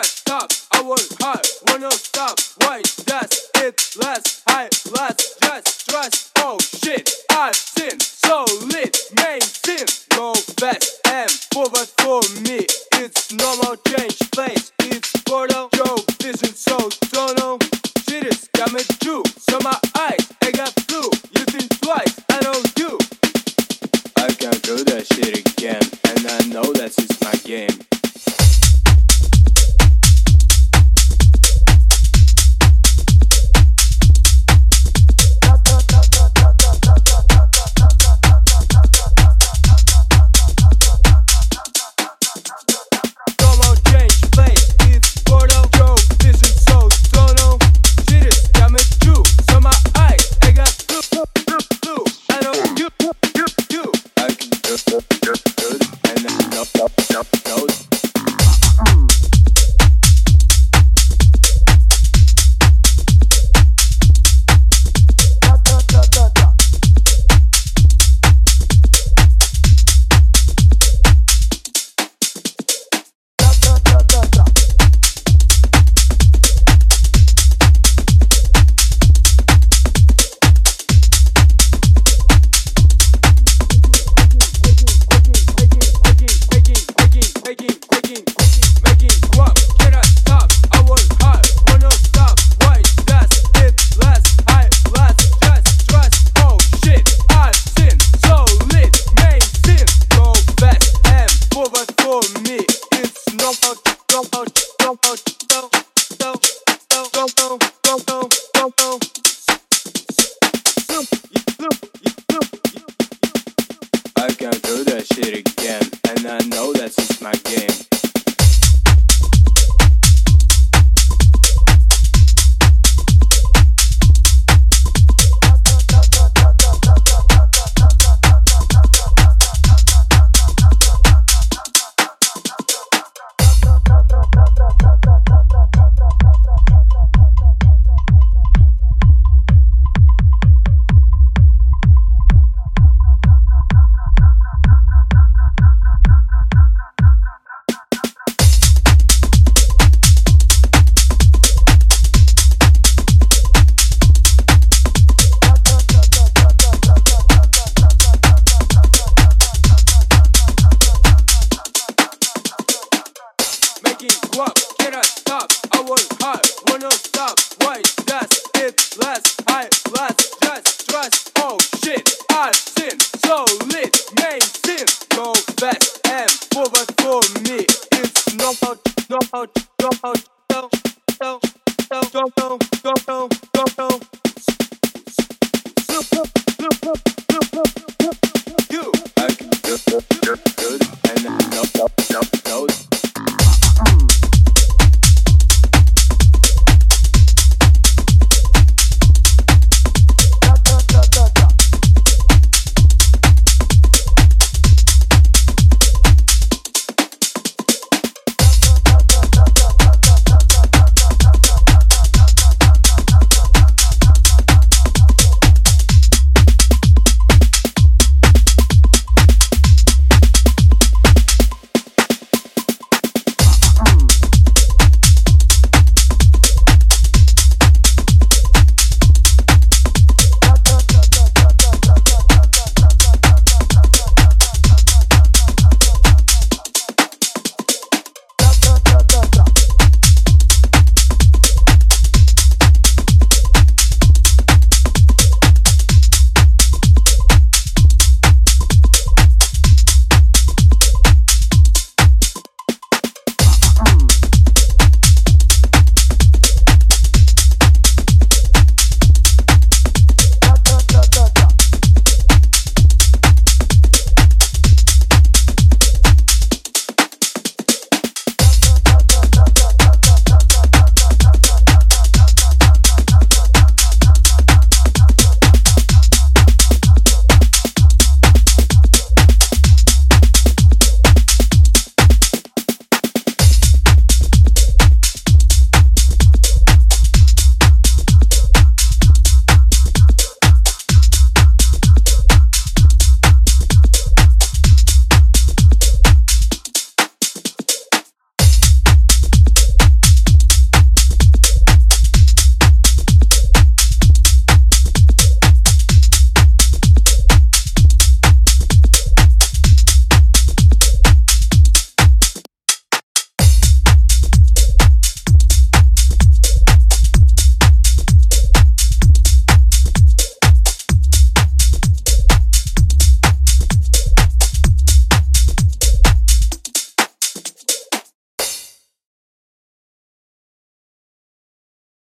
cannot stop. I was hot, wanna stop. Why does it last? I last, just trust. Oh shit, I've seen so lit, main sin. Go fast and forward for me. It's normal change place. It's portal, Joe, vision so tonal. Shit is coming true. So my eyes, I got flu. You think twice, I know you. I can't do that shit again, and I know that it's my game. Can't do that shit again, seen